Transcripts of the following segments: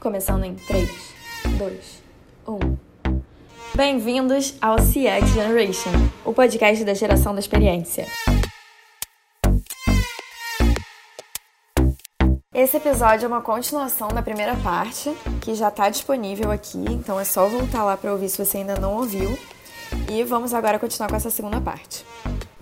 Começando em 3, 2, 1. Bem-vindos ao CX Generation, o podcast da geração da experiência. Esse episódio é uma continuação da primeira parte, que já está disponível aqui, então é só voltar lá para ouvir se você ainda não ouviu. E vamos agora continuar com essa segunda parte.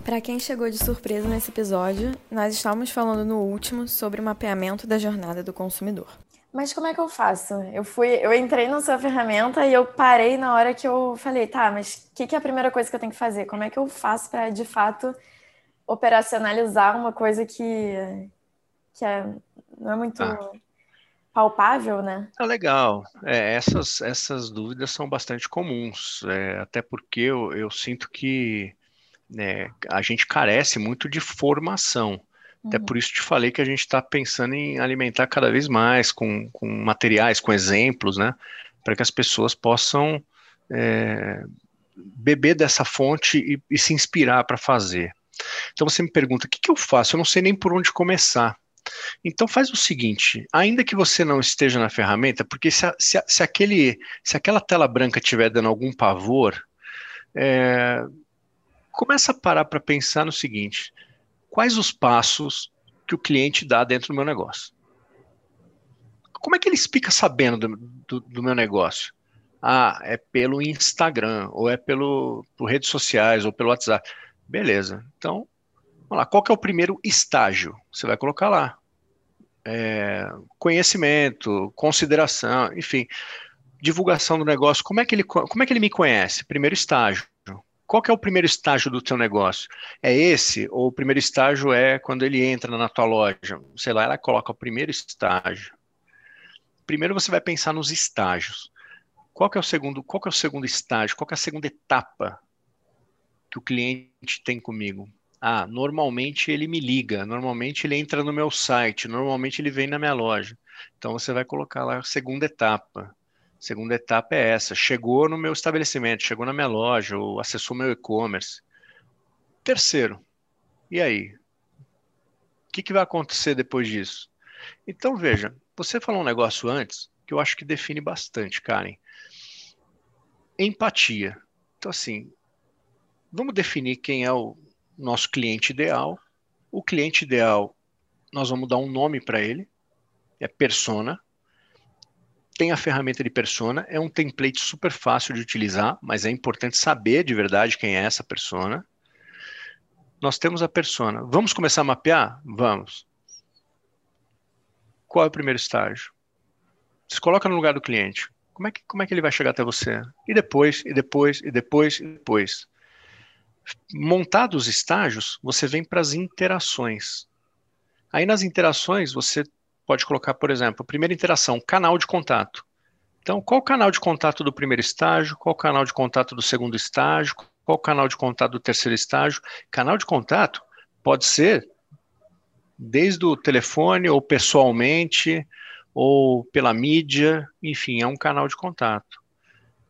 Para quem chegou de surpresa nesse episódio, nós estávamos falando no último sobre o mapeamento da jornada do consumidor. Mas como é que eu faço? Eu fui, eu entrei na sua ferramenta e eu parei na hora que eu falei, tá, mas o que, que, é a primeira coisa que eu tenho que fazer? Como é que eu faço para de fato operacionalizar uma coisa que, que é, não é muito ah. palpável, né? Ah, legal. É, essas, essas dúvidas são bastante comuns, é, até porque eu, eu sinto que né, a gente carece muito de formação. Até uhum. por isso te falei que a gente está pensando em alimentar cada vez mais com, com materiais, com exemplos, né? Para que as pessoas possam é, beber dessa fonte e, e se inspirar para fazer. Então você me pergunta, o que, que eu faço? Eu não sei nem por onde começar. Então faz o seguinte, ainda que você não esteja na ferramenta, porque se, a, se, a, se aquele, se aquela tela branca estiver dando algum pavor, é, começa a parar para pensar no seguinte: quais os passos que o cliente dá dentro do meu negócio. Como é que ele fica sabendo do, do, do meu negócio? Ah, é pelo Instagram, ou é pelo por redes sociais, ou pelo WhatsApp. Beleza. Então, vamos lá. Qual que é o primeiro estágio? Você vai colocar lá. É, conhecimento, consideração, enfim, divulgação do negócio. Como é que ele, como é que ele me conhece? Primeiro estágio. Qual que é o primeiro estágio do teu negócio? É esse? Ou o primeiro estágio é quando ele entra na tua loja? Sei lá, ela coloca o primeiro estágio. Primeiro você vai pensar nos estágios. Qual que é o segundo, qual que é o segundo estágio? Qual que é a segunda etapa que o cliente tem comigo? Ah, normalmente ele me liga, normalmente ele entra no meu site, normalmente ele vem na minha loja. Então você vai colocar lá a segunda etapa. Segunda etapa é essa: chegou no meu estabelecimento, chegou na minha loja, ou acessou meu e-commerce. Terceiro, e aí? O que, que vai acontecer depois disso? Então, veja, você falou um negócio antes que eu acho que define bastante, Karen. Empatia. Então, assim, vamos definir quem é o nosso cliente ideal. O cliente ideal, nós vamos dar um nome para ele, é persona tem a ferramenta de persona, é um template super fácil de utilizar, mas é importante saber de verdade quem é essa persona. Nós temos a persona. Vamos começar a mapear? Vamos. Qual é o primeiro estágio? Se coloca no lugar do cliente. Como é que, como é que ele vai chegar até você? E depois, e depois, e depois, e depois. Montados os estágios, você vem para as interações. Aí nas interações, você pode colocar, por exemplo, primeira interação, canal de contato. Então, qual o canal de contato do primeiro estágio? Qual o canal de contato do segundo estágio? Qual o canal de contato do terceiro estágio? Canal de contato pode ser desde o telefone ou pessoalmente ou pela mídia, enfim, é um canal de contato.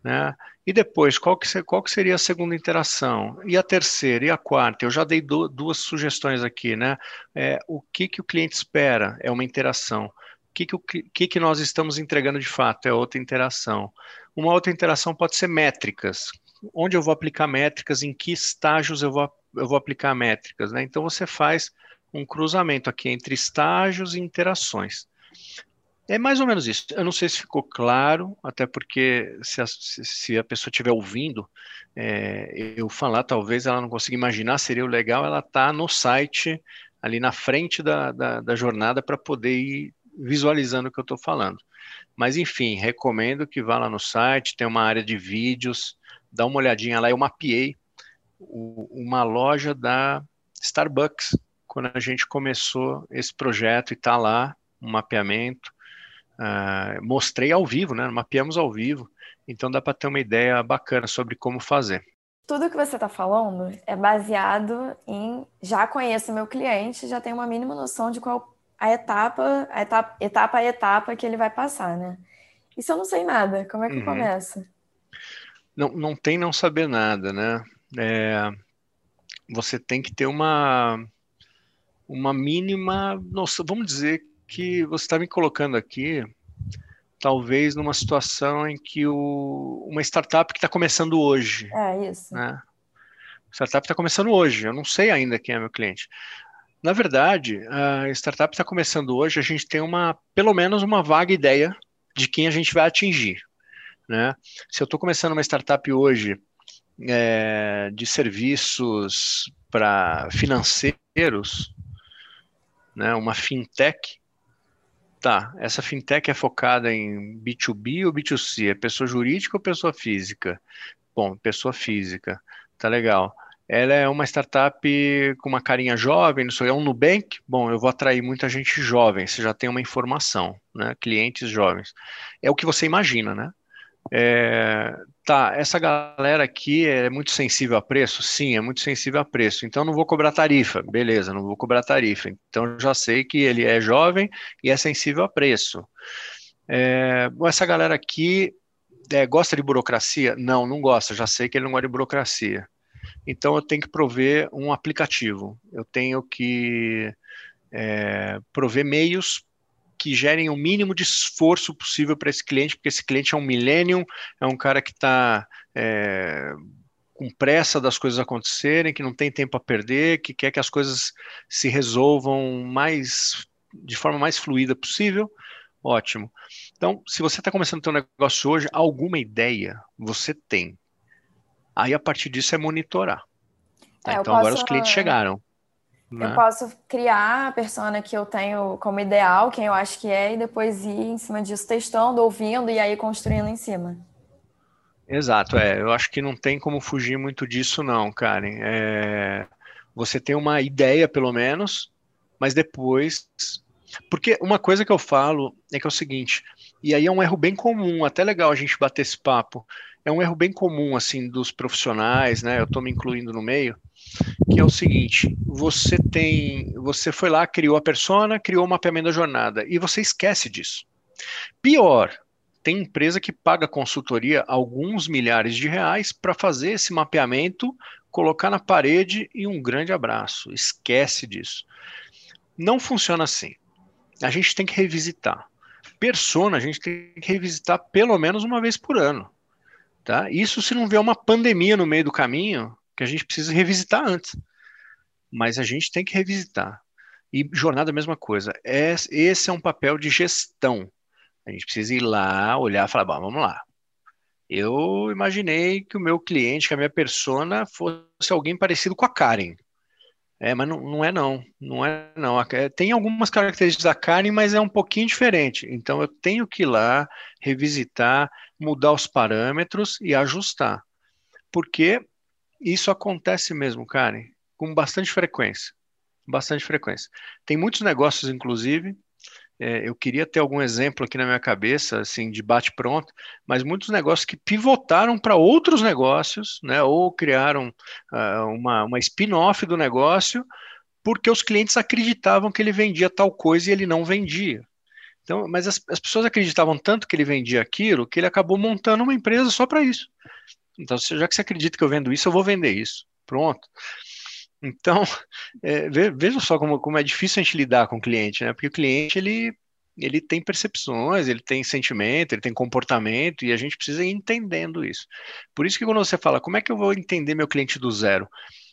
Né? E depois, qual que, qual que seria a segunda interação? E a terceira? E a quarta? Eu já dei do, duas sugestões aqui, né? É, o que, que o cliente espera é uma interação. O que, que, o, que, que nós estamos entregando de fato é outra interação. Uma outra interação pode ser métricas. Onde eu vou aplicar métricas, em que estágios eu vou, eu vou aplicar métricas, né? Então você faz um cruzamento aqui entre estágios e interações. É mais ou menos isso. Eu não sei se ficou claro, até porque se a, se a pessoa estiver ouvindo é, eu falar, talvez ela não consiga imaginar, seria legal ela estar tá no site, ali na frente da, da, da jornada, para poder ir visualizando o que eu estou falando. Mas, enfim, recomendo que vá lá no site, tem uma área de vídeos, dá uma olhadinha lá. Eu mapeei o, uma loja da Starbucks, quando a gente começou esse projeto e está lá, um mapeamento Uh, mostrei ao vivo, né? Mapeamos ao vivo, então dá para ter uma ideia bacana sobre como fazer. Tudo que você está falando é baseado em já conheço meu cliente, já tenho uma mínima noção de qual a etapa, a etapa, etapa a etapa que ele vai passar, né? E se eu não sei nada, como é que uhum. começa? Não, não tem não saber nada, né? É, você tem que ter uma, uma mínima noção, vamos dizer que você está me colocando aqui talvez numa situação em que o, uma startup que está começando hoje. É isso. Né? Startup está começando hoje, eu não sei ainda quem é meu cliente. Na verdade, a startup está começando hoje, a gente tem uma, pelo menos uma vaga ideia de quem a gente vai atingir. Né? Se eu estou começando uma startup hoje é, de serviços para financeiros, né, uma fintech, tá, essa fintech é focada em B2B ou B2C? É pessoa jurídica ou pessoa física? Bom, pessoa física, tá legal. Ela é uma startup com uma carinha jovem, não sei, é um Nubank. Bom, eu vou atrair muita gente jovem, você já tem uma informação, né? Clientes jovens. É o que você imagina, né? É, tá, essa galera aqui é muito sensível a preço? Sim, é muito sensível a preço. Então não vou cobrar tarifa. Beleza, não vou cobrar tarifa. Então já sei que ele é jovem e é sensível a preço. É, essa galera aqui é, gosta de burocracia? Não, não gosta. Já sei que ele não gosta de burocracia. Então eu tenho que prover um aplicativo, eu tenho que é, prover meios que gerem o mínimo de esforço possível para esse cliente, porque esse cliente é um millennium, é um cara que está é, com pressa das coisas acontecerem, que não tem tempo a perder, que quer que as coisas se resolvam mais de forma mais fluida possível. Ótimo. Então, se você está começando o seu negócio hoje, alguma ideia você tem. Aí, a partir disso, é monitorar. Tá? É, então, posso, agora os clientes chegaram. Né? Eu posso criar a persona que eu tenho como ideal, quem eu acho que é, e depois ir em cima disso testando, ouvindo e aí construindo em cima. Exato, é. Eu acho que não tem como fugir muito disso, não, Karen. É, você tem uma ideia, pelo menos, mas depois. Porque uma coisa que eu falo é que é o seguinte, e aí é um erro bem comum, até legal a gente bater esse papo é um erro bem comum assim dos profissionais, né? Eu estou me incluindo no meio, que é o seguinte: você tem, você foi lá, criou a persona, criou o mapeamento da jornada e você esquece disso. Pior, tem empresa que paga consultoria alguns milhares de reais para fazer esse mapeamento, colocar na parede e um grande abraço. Esquece disso. Não funciona assim. A gente tem que revisitar. Persona a gente tem que revisitar pelo menos uma vez por ano. Tá? Isso se não vier uma pandemia no meio do caminho, que a gente precisa revisitar antes. Mas a gente tem que revisitar. E jornada, a mesma coisa. Esse é um papel de gestão. A gente precisa ir lá, olhar e falar, bom, vamos lá. Eu imaginei que o meu cliente, que a minha persona, fosse alguém parecido com a Karen. É, mas não, não é não, não é não. Tem algumas características da Karen, mas é um pouquinho diferente. Então eu tenho que ir lá, revisitar, mudar os parâmetros e ajustar. Porque isso acontece mesmo, Karen, com bastante frequência. Bastante frequência. Tem muitos negócios, inclusive, é, eu queria ter algum exemplo aqui na minha cabeça, assim, de bate-pronto, mas muitos negócios que pivotaram para outros negócios, né, ou criaram uh, uma, uma spin-off do negócio, porque os clientes acreditavam que ele vendia tal coisa e ele não vendia. Então, mas as, as pessoas acreditavam tanto que ele vendia aquilo que ele acabou montando uma empresa só para isso. Então, já que você acredita que eu vendo isso, eu vou vender isso. Pronto. Então, é, veja só como, como é difícil a gente lidar com o cliente, né? Porque o cliente, ele, ele tem percepções, ele tem sentimento, ele tem comportamento, e a gente precisa ir entendendo isso. Por isso que quando você fala, como é que eu vou entender meu cliente do zero?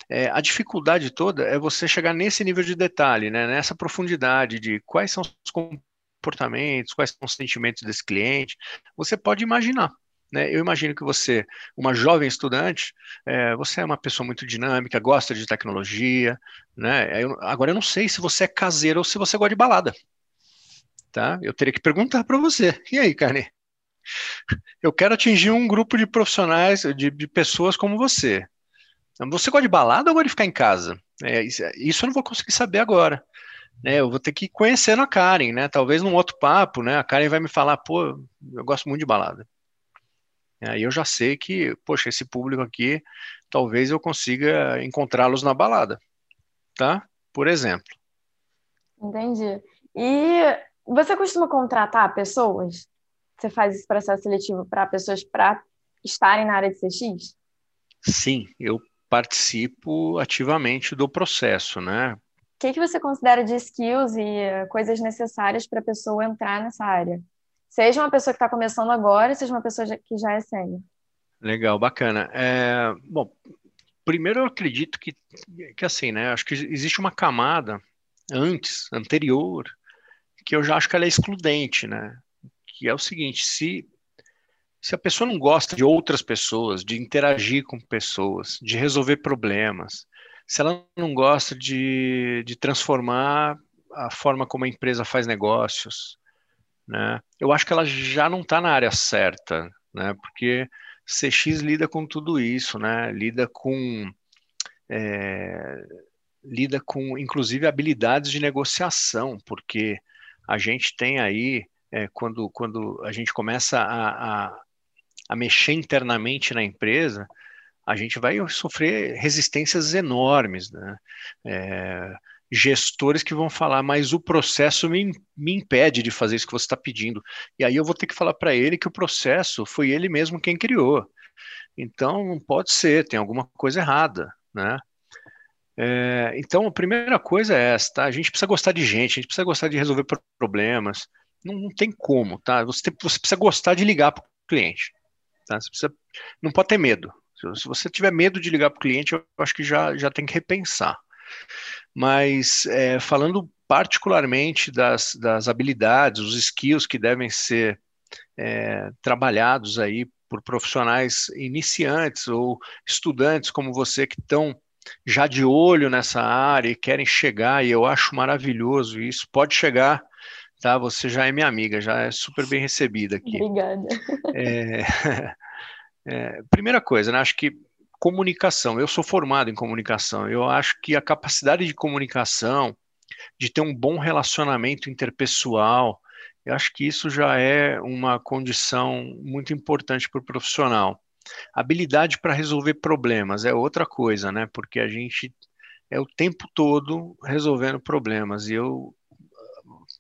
É, a dificuldade toda é você chegar nesse nível de detalhe, né? nessa profundidade de quais são os comportamentos, quais são os sentimentos desse cliente, você pode imaginar. Né? Eu imagino que você, uma jovem estudante, é, você é uma pessoa muito dinâmica, gosta de tecnologia, né? Eu, agora eu não sei se você é caseiro ou se você gosta de balada, tá? Eu teria que perguntar para você. E aí, Carne? Eu quero atingir um grupo de profissionais, de, de pessoas como você. Você gosta de balada ou gosta de ficar em casa? É, isso eu não vou conseguir saber agora né, eu vou ter que ir conhecendo a Karen, né? Talvez num outro papo, né? A Karen vai me falar, pô, eu gosto muito de balada. Aí eu já sei que, poxa, esse público aqui, talvez eu consiga encontrá-los na balada, tá? Por exemplo. Entendi. E você costuma contratar pessoas? Você faz esse processo seletivo para pessoas para estarem na área de CX? Sim, eu participo ativamente do processo, né? que, que você considera de skills e coisas necessárias para a pessoa entrar nessa área? Seja uma pessoa que está começando agora, seja uma pessoa que já é sênior. Legal, bacana. É, bom, primeiro eu acredito que, que assim, né? Acho que existe uma camada antes, anterior, que eu já acho que ela é excludente, né? Que é o seguinte, se se a pessoa não gosta de outras pessoas, de interagir com pessoas, de resolver problemas, se ela não gosta de, de transformar a forma como a empresa faz negócios, né? Eu acho que ela já não está na área certa, né? Porque CX lida com tudo isso, né? Lida com é, lida com, inclusive, habilidades de negociação, porque a gente tem aí é, quando, quando a gente começa a, a, a mexer internamente na empresa, a gente vai sofrer resistências enormes, né? É, gestores que vão falar, mas o processo me, me impede de fazer isso que você está pedindo. E aí eu vou ter que falar para ele que o processo foi ele mesmo quem criou. Então não pode ser, tem alguma coisa errada, né? É, então a primeira coisa é essa, tá? A gente precisa gostar de gente, a gente precisa gostar de resolver problemas. Não, não tem como, tá? Você, tem, você precisa gostar de ligar para o cliente, tá? Você precisa, não pode ter medo. Se você tiver medo de ligar para o cliente, eu acho que já, já tem que repensar. Mas é, falando particularmente das, das habilidades, os skills que devem ser é, trabalhados aí por profissionais iniciantes ou estudantes como você que estão já de olho nessa área e querem chegar, e eu acho maravilhoso isso. Pode chegar, tá? Você já é minha amiga, já é super bem recebida aqui. Obrigada. É, é, primeira coisa, né? Acho que comunicação. Eu sou formado em comunicação. Eu acho que a capacidade de comunicação, de ter um bom relacionamento interpessoal, eu acho que isso já é uma condição muito importante para o profissional. Habilidade para resolver problemas é outra coisa, né? Porque a gente é o tempo todo resolvendo problemas. E eu,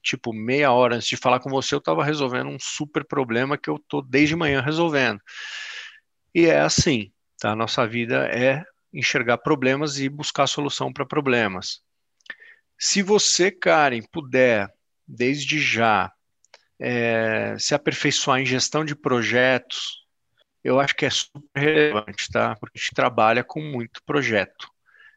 tipo, meia hora antes de falar com você, eu estava resolvendo um super problema que eu estou desde manhã resolvendo. E é assim, Tá? A nossa vida é enxergar problemas e buscar solução para problemas. Se você, Karen, puder, desde já, é, se aperfeiçoar em gestão de projetos, eu acho que é super relevante, tá? Porque a gente trabalha com muito projeto.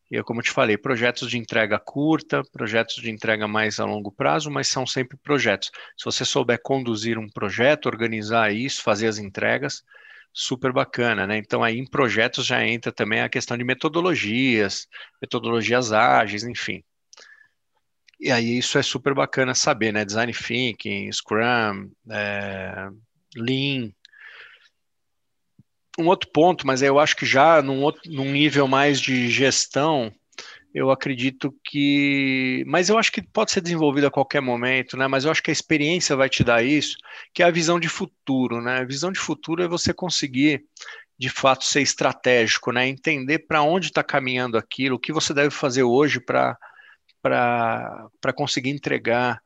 E como eu te falei, projetos de entrega curta, projetos de entrega mais a longo prazo, mas são sempre projetos. Se você souber conduzir um projeto, organizar isso, fazer as entregas, super bacana, né? Então aí em projetos já entra também a questão de metodologias, metodologias ágeis, enfim. E aí isso é super bacana saber, né? Design Thinking, Scrum, é, Lean. Um outro ponto, mas eu acho que já num, outro, num nível mais de gestão, eu acredito que. Mas eu acho que pode ser desenvolvido a qualquer momento, né? Mas eu acho que a experiência vai te dar isso, que é a visão de futuro, né? A visão de futuro é você conseguir, de fato, ser estratégico, né? Entender para onde está caminhando aquilo, o que você deve fazer hoje para conseguir entregar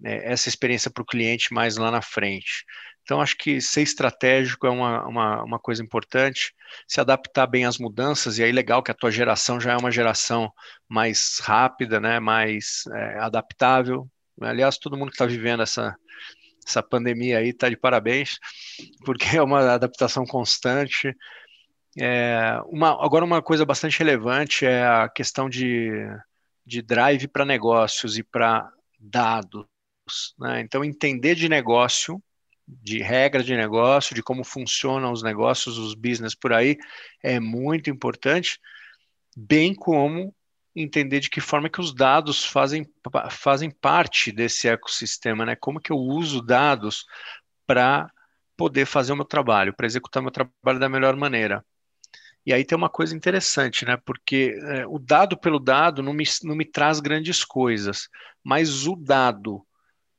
né, essa experiência para o cliente mais lá na frente. Então, acho que ser estratégico é uma, uma, uma, coisa importante, se adaptar bem às mudanças, e aí legal que a tua geração já é uma geração mais rápida, né, mais é, adaptável. Aliás, todo mundo que está vivendo essa, essa pandemia aí está de parabéns, porque é uma adaptação constante. É, uma, agora, uma coisa bastante relevante é a questão de, de drive para negócios e para dados. Né? Então, entender de negócio de regra de negócio, de como funcionam os negócios, os business por aí, é muito importante, bem como entender de que forma que os dados fazem, fazem parte desse ecossistema, né? Como que eu uso dados para poder fazer o meu trabalho, para executar meu trabalho da melhor maneira. E aí tem uma coisa interessante, né? Porque é, o dado pelo dado não me, não me traz grandes coisas, mas o dado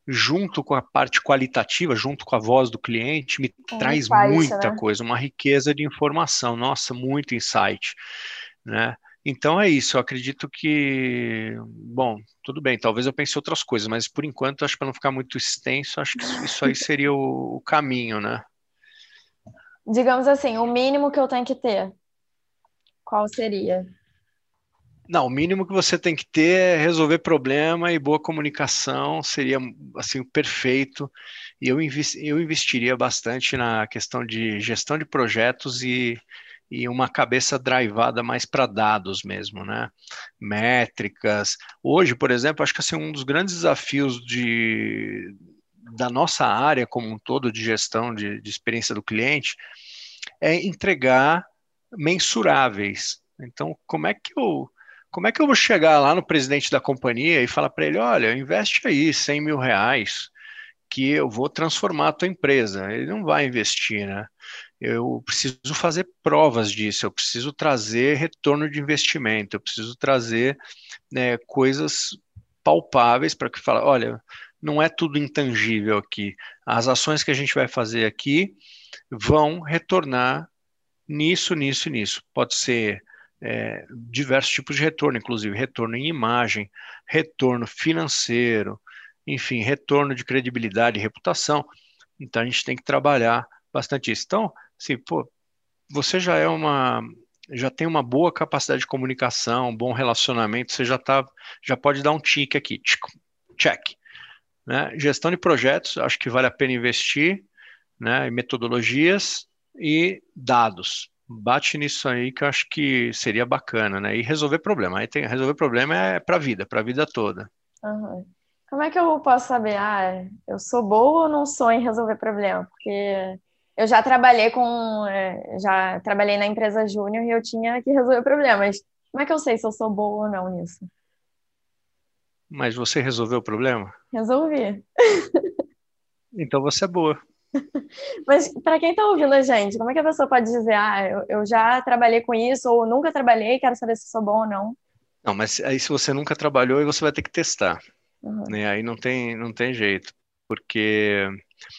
junto com a parte qualitativa, junto com a voz do cliente, me traz muita né? coisa, uma riqueza de informação, nossa, muito insight, né? Então é isso, eu acredito que, bom, tudo bem, talvez eu pense outras coisas, mas por enquanto, acho que para não ficar muito extenso, acho que isso aí seria o, o caminho, né? Digamos assim, o mínimo que eu tenho que ter, qual seria? Não, o mínimo que você tem que ter é resolver problema e boa comunicação seria assim perfeito. E eu, eu investiria bastante na questão de gestão de projetos e, e uma cabeça drivada mais para dados mesmo, né? Métricas. Hoje, por exemplo, acho que assim, um dos grandes desafios de, da nossa área como um todo de gestão de, de experiência do cliente é entregar mensuráveis. Então, como é que eu como é que eu vou chegar lá no presidente da companhia e falar para ele, olha, investe aí 100 mil reais que eu vou transformar a tua empresa. Ele não vai investir, né? Eu preciso fazer provas disso, eu preciso trazer retorno de investimento, eu preciso trazer né, coisas palpáveis para que fale, olha, não é tudo intangível aqui. As ações que a gente vai fazer aqui vão retornar nisso, nisso nisso. Pode ser é, diversos tipos de retorno, inclusive retorno em imagem, retorno financeiro, enfim, retorno de credibilidade e reputação. Então a gente tem que trabalhar bastante isso. Então, assim, pô, você já é uma já tem uma boa capacidade de comunicação, um bom relacionamento, você já tá, já pode dar um tique aqui, check. Né? Gestão de projetos, acho que vale a pena investir, né? metodologias e dados bate nisso aí que eu acho que seria bacana, né? E resolver problema. Aí tem resolver problema é para a vida, para a vida toda. Uhum. Como é que eu posso saber, ah, eu sou boa ou não sou em resolver problema? Porque eu já trabalhei com, é, já trabalhei na empresa júnior e eu tinha que resolver problemas. Como é que eu sei se eu sou boa ou não nisso? Mas você resolveu o problema? Resolvi. Então você é boa. Mas para quem está ouvindo a gente, como é que a pessoa pode dizer, ah, eu, eu, já trabalhei com isso, ou nunca trabalhei, quero saber se sou bom ou não? Não, mas aí se você nunca trabalhou, aí você vai ter que testar. Uhum. Né? Aí não tem, não tem jeito. Porque.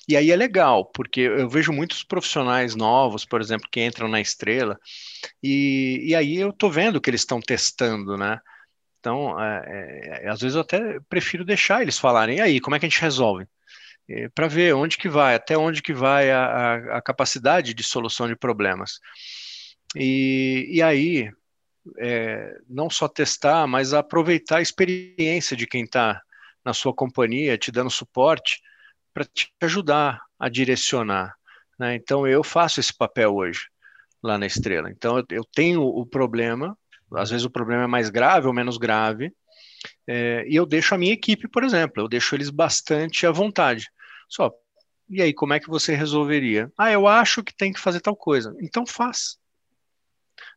E aí é legal, porque eu vejo muitos profissionais novos, por exemplo, que entram na estrela, e, e aí eu tô vendo que eles estão testando, né? Então, é, é, às vezes eu até prefiro deixar eles falarem, e aí, como é que a gente resolve? É, para ver onde que vai, até onde que vai a, a, a capacidade de solução de problemas. E, e aí, é, não só testar, mas aproveitar a experiência de quem está na sua companhia, te dando suporte, para te ajudar a direcionar. Né? Então, eu faço esse papel hoje, lá na Estrela. Então, eu, eu tenho o problema, às vezes o problema é mais grave ou menos grave, é, e eu deixo a minha equipe, por exemplo, eu deixo eles bastante à vontade. Só, e aí, como é que você resolveria? Ah, eu acho que tem que fazer tal coisa. Então faz.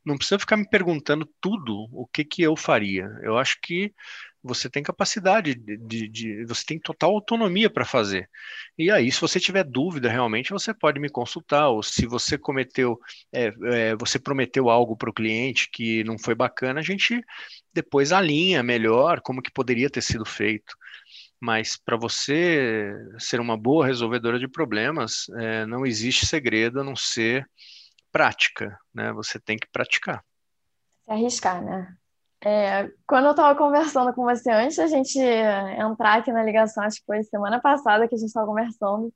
Não precisa ficar me perguntando tudo o que, que eu faria. Eu acho que você tem capacidade de, de, de você tem total autonomia para fazer. E aí, se você tiver dúvida realmente, você pode me consultar. Ou se você cometeu, é, é, você prometeu algo para o cliente que não foi bacana, a gente depois alinha melhor como que poderia ter sido feito. Mas para você ser uma boa resolvedora de problemas, é, não existe segredo a não ser prática, né? Você tem que praticar. Se arriscar, né? É, quando eu estava conversando com você antes da gente entrar aqui na ligação, acho que foi semana passada que a gente estava conversando,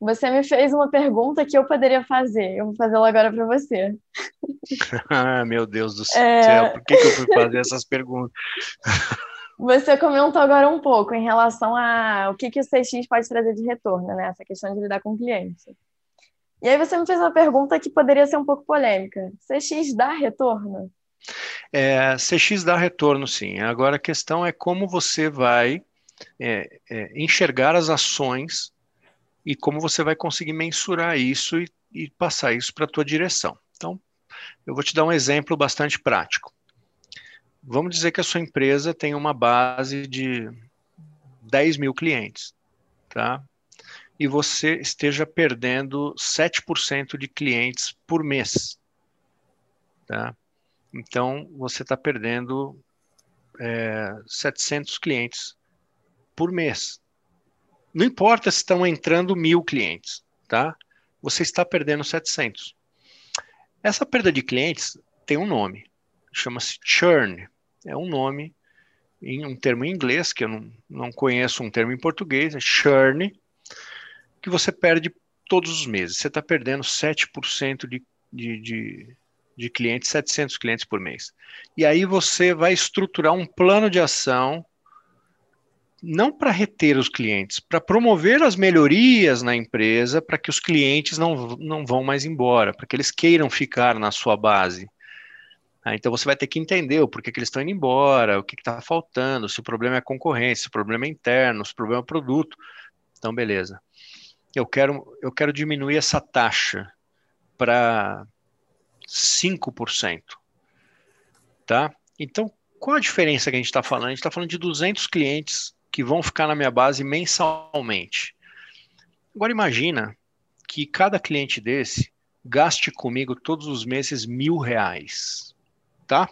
você me fez uma pergunta que eu poderia fazer. Eu vou fazê-la agora para você. ah, meu Deus do é. céu, é... por que, que eu fui fazer essas perguntas? Você comentou agora um pouco em relação a o que, que o CX pode trazer de retorno, né? Essa questão de lidar com o cliente. E aí você me fez uma pergunta que poderia ser um pouco polêmica. CX dá retorno? É, CX dá retorno, sim. Agora a questão é como você vai é, é, enxergar as ações e como você vai conseguir mensurar isso e, e passar isso para a tua direção. Então, eu vou te dar um exemplo bastante prático. Vamos dizer que a sua empresa tem uma base de 10 mil clientes, tá? E você esteja perdendo 7% de clientes por mês, tá? Então, você está perdendo é, 700 clientes por mês. Não importa se estão entrando mil clientes, tá? Você está perdendo 700. Essa perda de clientes tem um nome, chama-se churn é um nome em um termo em inglês, que eu não, não conheço um termo em português, é churn, que você perde todos os meses. Você está perdendo 7% de, de, de, de clientes, 700 clientes por mês. E aí você vai estruturar um plano de ação não para reter os clientes, para promover as melhorias na empresa, para que os clientes não, não vão mais embora, para que eles queiram ficar na sua base. Ah, então você vai ter que entender o porquê que eles estão indo embora, o que está faltando, se o problema é concorrência, se o problema é interno, se o problema é produto. Então, beleza. Eu quero, eu quero diminuir essa taxa para 5%. Tá? Então, qual a diferença que a gente está falando? A gente está falando de 200 clientes que vão ficar na minha base mensalmente. Agora imagina que cada cliente desse gaste comigo todos os meses mil reais, tá?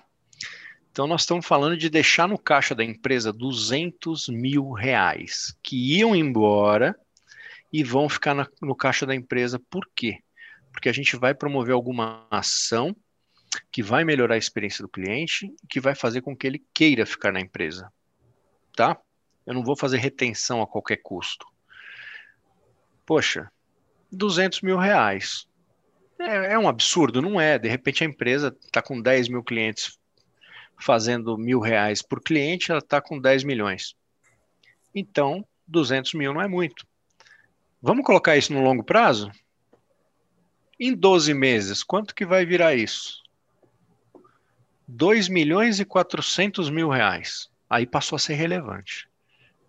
Então nós estamos falando de deixar no caixa da empresa 200 mil reais que iam embora e vão ficar na, no caixa da empresa. Por quê? Porque a gente vai promover alguma ação que vai melhorar a experiência do cliente, que vai fazer com que ele queira ficar na empresa, tá? Eu não vou fazer retenção a qualquer custo. Poxa, 200 mil reais. É, é um absurdo, não é? De repente a empresa está com 10 mil clientes fazendo mil reais por cliente, ela está com 10 milhões. Então, 200 mil não é muito. Vamos colocar isso no longo prazo? Em 12 meses, quanto que vai virar isso? 2 milhões e 400 mil reais. Aí passou a ser relevante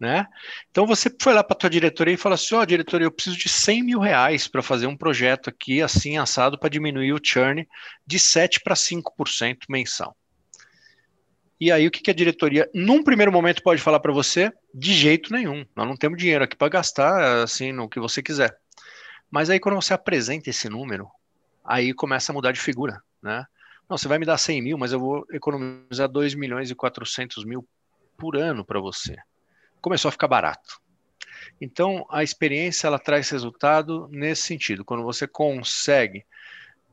né? Então você foi lá para a tua diretoria e falou assim, ó, oh, diretoria, eu preciso de 100 mil reais para fazer um projeto aqui, assim, assado, para diminuir o churn de 7% para 5% mensal. E aí o que, a diretoria, num primeiro momento, pode falar para você? De jeito nenhum. Nós não temos dinheiro aqui para gastar, assim, no que você quiser. Mas aí quando você apresenta esse número, aí começa a mudar de figura, né? Não, você vai me dar 100 mil, mas eu vou economizar 2 milhões e 400 mil por ano para você começou a ficar barato. Então, a experiência ela traz resultado nesse sentido. Quando você consegue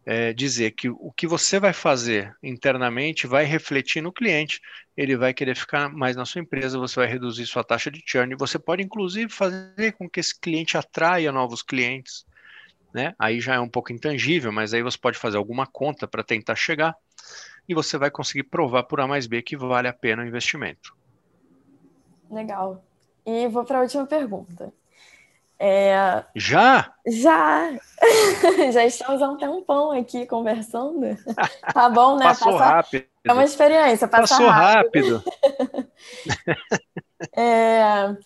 é, dizer que o que você vai fazer internamente vai refletir no cliente, ele vai querer ficar mais na sua empresa, você vai reduzir sua taxa de churn. Você pode, inclusive, fazer com que esse cliente atraia novos clientes. Né? Aí já é um pouco intangível, mas aí você pode fazer alguma conta para tentar chegar e você vai conseguir provar por A mais B que vale a pena o investimento. Legal. E vou para a última pergunta. É... Já? Já! Já estamos há um tempão aqui conversando. Tá bom, né? Passou Passa... rápido. É uma experiência, passou rápido. rápido. é...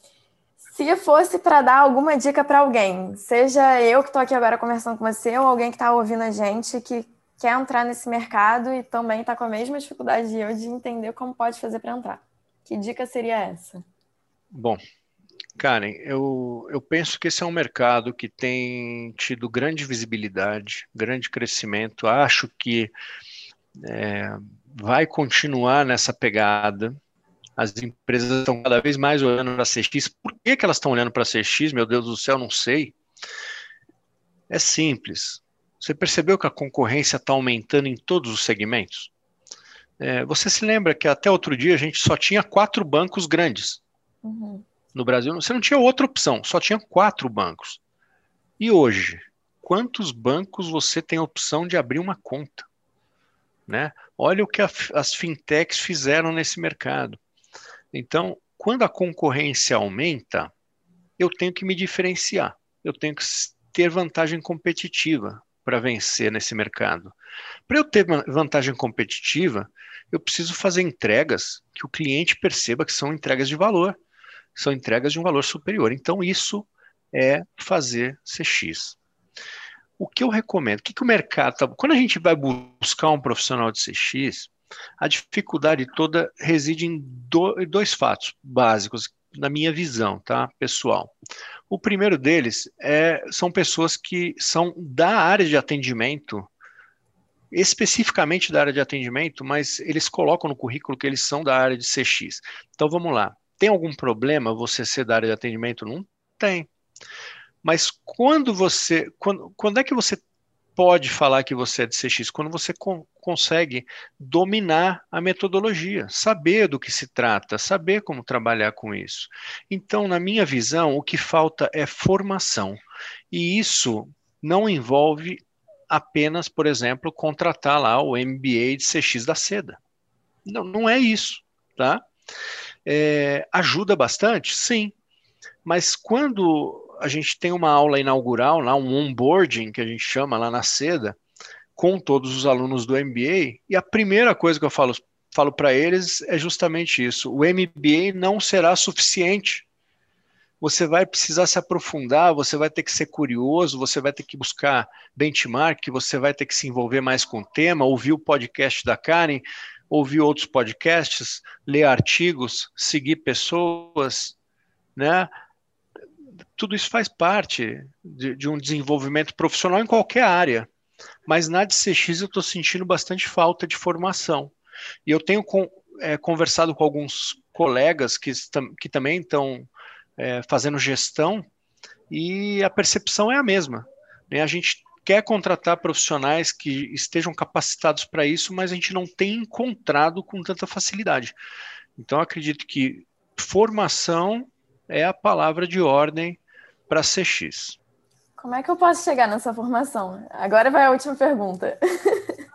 Se fosse para dar alguma dica para alguém, seja eu que estou aqui agora conversando com você ou alguém que está ouvindo a gente que quer entrar nesse mercado e também está com a mesma dificuldade de eu de entender como pode fazer para entrar. Que dica seria essa? Bom, Karen, eu, eu penso que esse é um mercado que tem tido grande visibilidade, grande crescimento. Acho que é, vai continuar nessa pegada. As empresas estão cada vez mais olhando para a CX. Por que, que elas estão olhando para a CX? Meu Deus do céu, não sei. É simples. Você percebeu que a concorrência está aumentando em todos os segmentos? É, você se lembra que até outro dia a gente só tinha quatro bancos grandes Uhum. No Brasil, você não tinha outra opção, só tinha quatro bancos. E hoje, quantos bancos você tem a opção de abrir uma conta? Né? Olha o que a, as fintechs fizeram nesse mercado. Então, quando a concorrência aumenta, eu tenho que me diferenciar, eu tenho que ter vantagem competitiva para vencer nesse mercado. Para eu ter vantagem competitiva, eu preciso fazer entregas que o cliente perceba que são entregas de valor são entregas de um valor superior. Então, isso é fazer CX. O que eu recomendo? O que, que o mercado. Tá, quando a gente vai buscar um profissional de CX, a dificuldade toda reside em do, dois fatos básicos, na minha visão, tá, pessoal. O primeiro deles é, são pessoas que são da área de atendimento, especificamente da área de atendimento, mas eles colocam no currículo que eles são da área de CX. Então vamos lá. Tem algum problema você ser da área de atendimento? Não tem. Mas quando você. Quando, quando é que você pode falar que você é de CX? Quando você con consegue dominar a metodologia, saber do que se trata, saber como trabalhar com isso. Então, na minha visão, o que falta é formação. E isso não envolve apenas, por exemplo, contratar lá o MBA de CX da Seda. Não, não é isso, tá? É, ajuda bastante? Sim. Mas quando a gente tem uma aula inaugural, lá um onboarding, que a gente chama lá na Seda, com todos os alunos do MBA, e a primeira coisa que eu falo, falo para eles é justamente isso: o MBA não será suficiente você vai precisar se aprofundar, você vai ter que ser curioso, você vai ter que buscar benchmark, você vai ter que se envolver mais com o tema, ouvir o podcast da Karen, ouvir outros podcasts, ler artigos, seguir pessoas, né? Tudo isso faz parte de, de um desenvolvimento profissional em qualquer área. Mas na DCX eu estou sentindo bastante falta de formação. E eu tenho com, é, conversado com alguns colegas que, que também estão é, fazendo gestão e a percepção é a mesma. Né? A gente quer contratar profissionais que estejam capacitados para isso, mas a gente não tem encontrado com tanta facilidade. Então, acredito que formação é a palavra de ordem para CX. Como é que eu posso chegar nessa formação? Agora vai a última pergunta.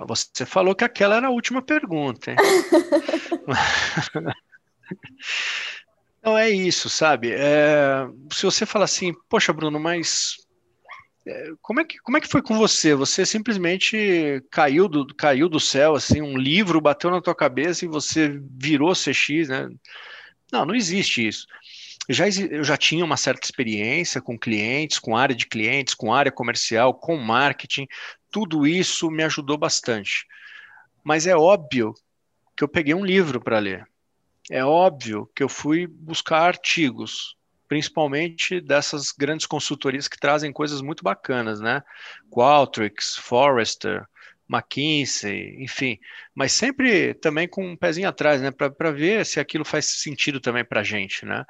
Você falou que aquela era a última pergunta. Não é isso, sabe? É, se você fala assim, poxa, Bruno, mas como é, que, como é que foi com você? Você simplesmente caiu do, caiu do céu, assim, um livro bateu na tua cabeça e você virou CX, né? Não, não existe isso. Já, eu já tinha uma certa experiência com clientes, com área de clientes, com área comercial, com marketing, tudo isso me ajudou bastante. Mas é óbvio que eu peguei um livro para ler é óbvio que eu fui buscar artigos, principalmente dessas grandes consultorias que trazem coisas muito bacanas, né? Qualtrics, Forrester, McKinsey, enfim, mas sempre também com um pezinho atrás, né? Para ver se aquilo faz sentido também para a gente, né?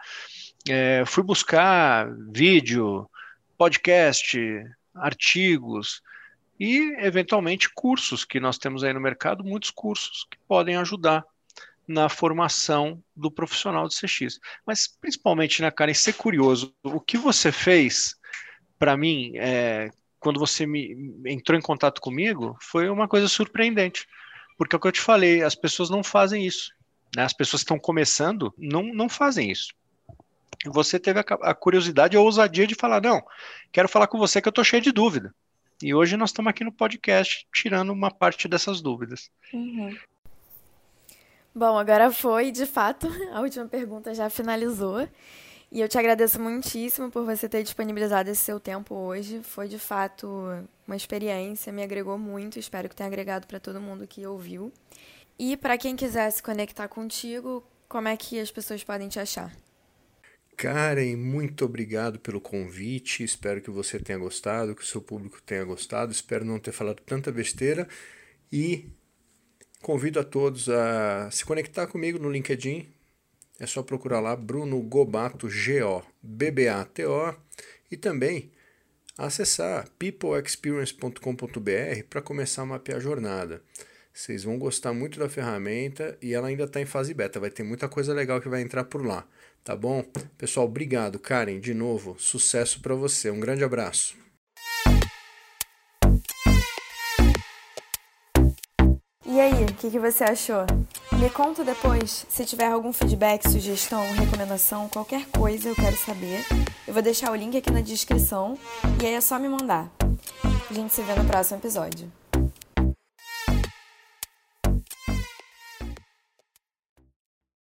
É, fui buscar vídeo, podcast, artigos e, eventualmente, cursos que nós temos aí no mercado, muitos cursos que podem ajudar na formação do profissional de CX. Mas principalmente, né, Karen, ser curioso. O que você fez para mim, é, quando você me entrou em contato comigo, foi uma coisa surpreendente. Porque é o que eu te falei, as pessoas não fazem isso. Né? As pessoas que estão começando não, não fazem isso. Você teve a, a curiosidade e a ousadia de falar: não, quero falar com você que eu estou cheio de dúvida. E hoje nós estamos aqui no podcast tirando uma parte dessas dúvidas. Uhum. Bom, agora foi, de fato, a última pergunta já finalizou. E eu te agradeço muitíssimo por você ter disponibilizado esse seu tempo hoje. Foi, de fato, uma experiência, me agregou muito. Espero que tenha agregado para todo mundo que ouviu. E para quem quiser se conectar contigo, como é que as pessoas podem te achar? Karen, muito obrigado pelo convite. Espero que você tenha gostado, que o seu público tenha gostado. Espero não ter falado tanta besteira. E Convido a todos a se conectar comigo no LinkedIn. É só procurar lá Bruno Gobato, G-O, B-B-A-T-O, e também acessar peopleexperience.com.br para começar a mapear a jornada. Vocês vão gostar muito da ferramenta e ela ainda está em fase beta. Vai ter muita coisa legal que vai entrar por lá, tá bom? Pessoal, obrigado, Karen, de novo. Sucesso para você. Um grande abraço. E aí, o que, que você achou? Me conta depois. Se tiver algum feedback, sugestão, recomendação, qualquer coisa, eu quero saber. Eu vou deixar o link aqui na descrição e aí é só me mandar. A gente se vê no próximo episódio.